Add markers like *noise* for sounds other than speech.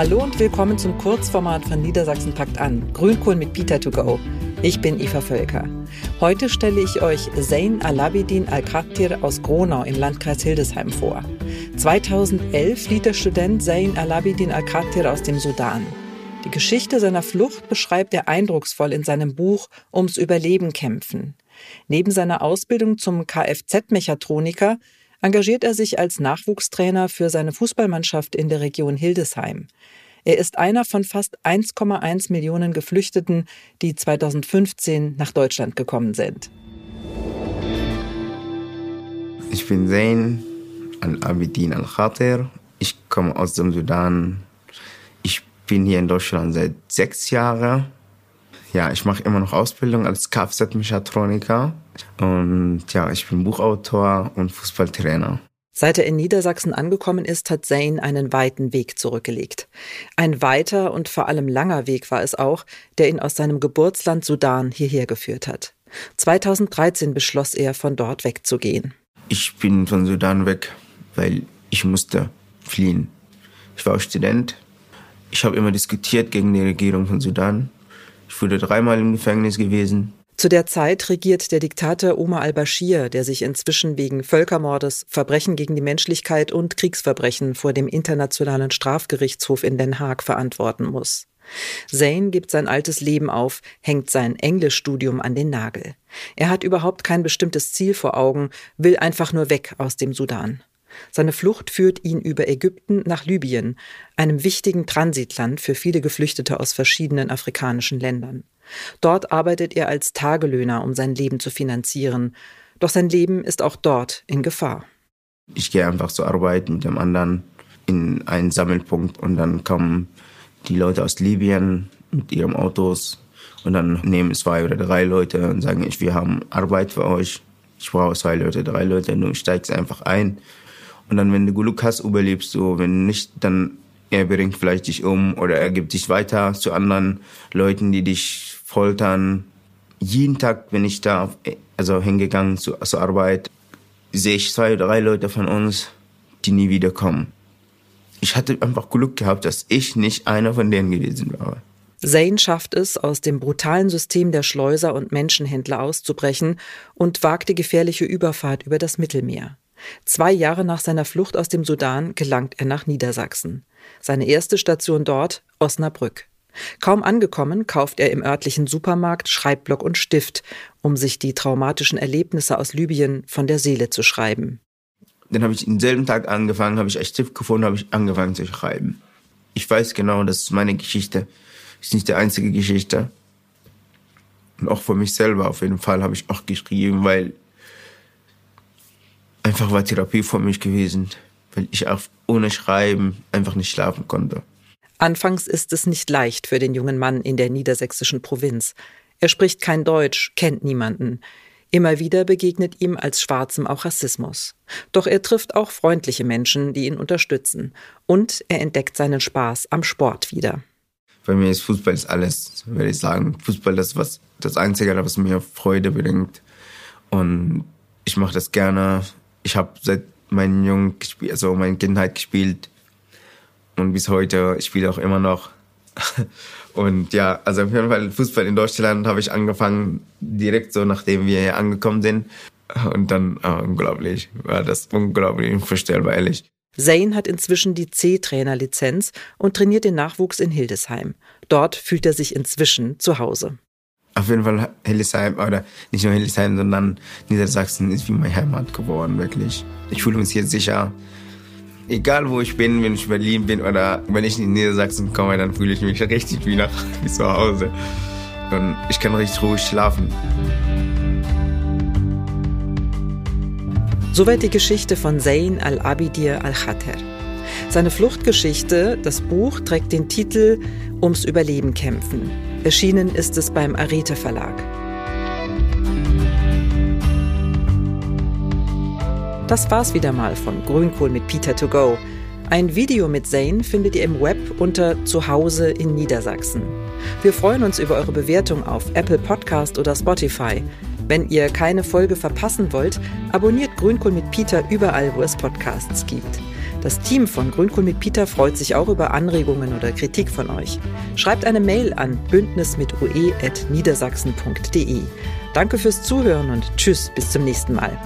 Hallo und willkommen zum Kurzformat von Niedersachsen packt an. Grünkohl mit Peter to go. Ich bin Eva Völker. Heute stelle ich euch Zain Alabidin Al-Khatir aus Gronau im Landkreis Hildesheim vor. 2011 flieht der Student Zain Alabidin Al-Khatir aus dem Sudan. Die Geschichte seiner Flucht beschreibt er eindrucksvoll in seinem Buch Ums Überleben kämpfen. Neben seiner Ausbildung zum Kfz-Mechatroniker engagiert er sich als Nachwuchstrainer für seine Fußballmannschaft in der Region Hildesheim. Er ist einer von fast 1,1 Millionen Geflüchteten, die 2015 nach Deutschland gekommen sind. Ich bin Zain Al-Abidin Al-Khatir. Ich komme aus dem Sudan. Ich bin hier in Deutschland seit sechs Jahren. Ja, ich mache immer noch Ausbildung als Kfz-Mechatroniker. Und ja, ich bin Buchautor und Fußballtrainer. Seit er in Niedersachsen angekommen ist, hat Zain einen weiten Weg zurückgelegt. Ein weiter und vor allem langer Weg war es auch, der ihn aus seinem Geburtsland Sudan hierher geführt hat. 2013 beschloss er, von dort wegzugehen. Ich bin von Sudan weg, weil ich musste fliehen. Ich war Student. Ich habe immer diskutiert gegen die Regierung von Sudan. Ich wurde dreimal im Gefängnis gewesen. Zu der Zeit regiert der Diktator Omar al-Bashir, der sich inzwischen wegen Völkermordes, Verbrechen gegen die Menschlichkeit und Kriegsverbrechen vor dem Internationalen Strafgerichtshof in Den Haag verantworten muss. Zayn gibt sein altes Leben auf, hängt sein Englischstudium an den Nagel. Er hat überhaupt kein bestimmtes Ziel vor Augen, will einfach nur weg aus dem Sudan. Seine Flucht führt ihn über Ägypten nach Libyen, einem wichtigen Transitland für viele Geflüchtete aus verschiedenen afrikanischen Ländern. Dort arbeitet er als Tagelöhner, um sein Leben zu finanzieren. Doch sein Leben ist auch dort in Gefahr. Ich gehe einfach zur Arbeit mit dem anderen in einen Sammelpunkt und dann kommen die Leute aus Libyen mit ihren Autos und dann nehmen zwei oder drei Leute und sagen, wir haben Arbeit für euch. Ich brauche zwei Leute, drei Leute, du steigst einfach ein und dann, wenn du Glück hast, überlebst du. Wenn nicht, dann er bringt vielleicht dich um oder er gibt dich weiter zu anderen Leuten, die dich foltern. Jeden Tag, wenn ich da also hingegangen zu, zur Arbeit, sehe ich zwei, drei Leute von uns, die nie wiederkommen. Ich hatte einfach Glück gehabt, dass ich nicht einer von denen gewesen war. Zane schafft es, aus dem brutalen System der Schleuser und Menschenhändler auszubrechen und wagt die gefährliche Überfahrt über das Mittelmeer. Zwei Jahre nach seiner Flucht aus dem Sudan gelangt er nach Niedersachsen. Seine erste Station dort Osnabrück. Kaum angekommen, kauft er im örtlichen Supermarkt Schreibblock und Stift, um sich die traumatischen Erlebnisse aus Libyen von der Seele zu schreiben. Dann habe ich denselben Tag angefangen, habe ich ein Stift gefunden, habe ich angefangen zu schreiben. Ich weiß genau, das ist meine Geschichte. Das ist nicht die einzige Geschichte. Und auch für mich selber auf jeden Fall habe ich auch geschrieben, weil einfach war Therapie für mich gewesen, weil ich auch ohne Schreiben einfach nicht schlafen konnte. Anfangs ist es nicht leicht für den jungen Mann in der niedersächsischen Provinz. Er spricht kein Deutsch, kennt niemanden. Immer wieder begegnet ihm als Schwarzem auch Rassismus. Doch er trifft auch freundliche Menschen, die ihn unterstützen. Und er entdeckt seinen Spaß am Sport wieder. Bei mir ist Fußball ist alles, würde ich sagen. Fußball ist was, das Einzige, was mir Freude bringt. Und ich mache das gerne ich habe seit meinem Jungen also meine Kindheit gespielt und bis heute spiele auch immer noch. *laughs* Und ja, also auf jeden Fall Fußball in Deutschland habe ich angefangen direkt so, nachdem wir hier angekommen sind. Und dann, oh, unglaublich, war das unglaublich unvorstellbar, ehrlich. Zayn hat inzwischen die C-Trainer-Lizenz und trainiert den Nachwuchs in Hildesheim. Dort fühlt er sich inzwischen zu Hause auf jeden Fall Hildesheim, oder nicht nur Hildesheim, sondern Niedersachsen ist wie meine Heimat geworden, wirklich. Ich fühle mich hier sicher. Egal wo ich bin, wenn ich in Berlin bin oder wenn ich in Niedersachsen komme, dann fühle ich mich richtig wie, nach, *laughs* wie zu Hause. Und ich kann richtig ruhig schlafen. Soweit die Geschichte von Zayn al-Abidir al-Khater. Seine Fluchtgeschichte, das Buch, trägt den Titel Ums Überleben kämpfen. Erschienen ist es beim Arete Verlag. Das war's wieder mal von Grünkohl mit Peter to go. Ein Video mit Zane findet ihr im Web unter Zuhause in Niedersachsen. Wir freuen uns über eure Bewertung auf Apple Podcast oder Spotify. Wenn ihr keine Folge verpassen wollt, abonniert Grünkohl mit Peter überall, wo es Podcasts gibt. Das Team von Grünkohl mit Peter freut sich auch über Anregungen oder Kritik von euch. Schreibt eine Mail an bündnismitue.niedersachsen.de. Danke fürs Zuhören und tschüss, bis zum nächsten Mal.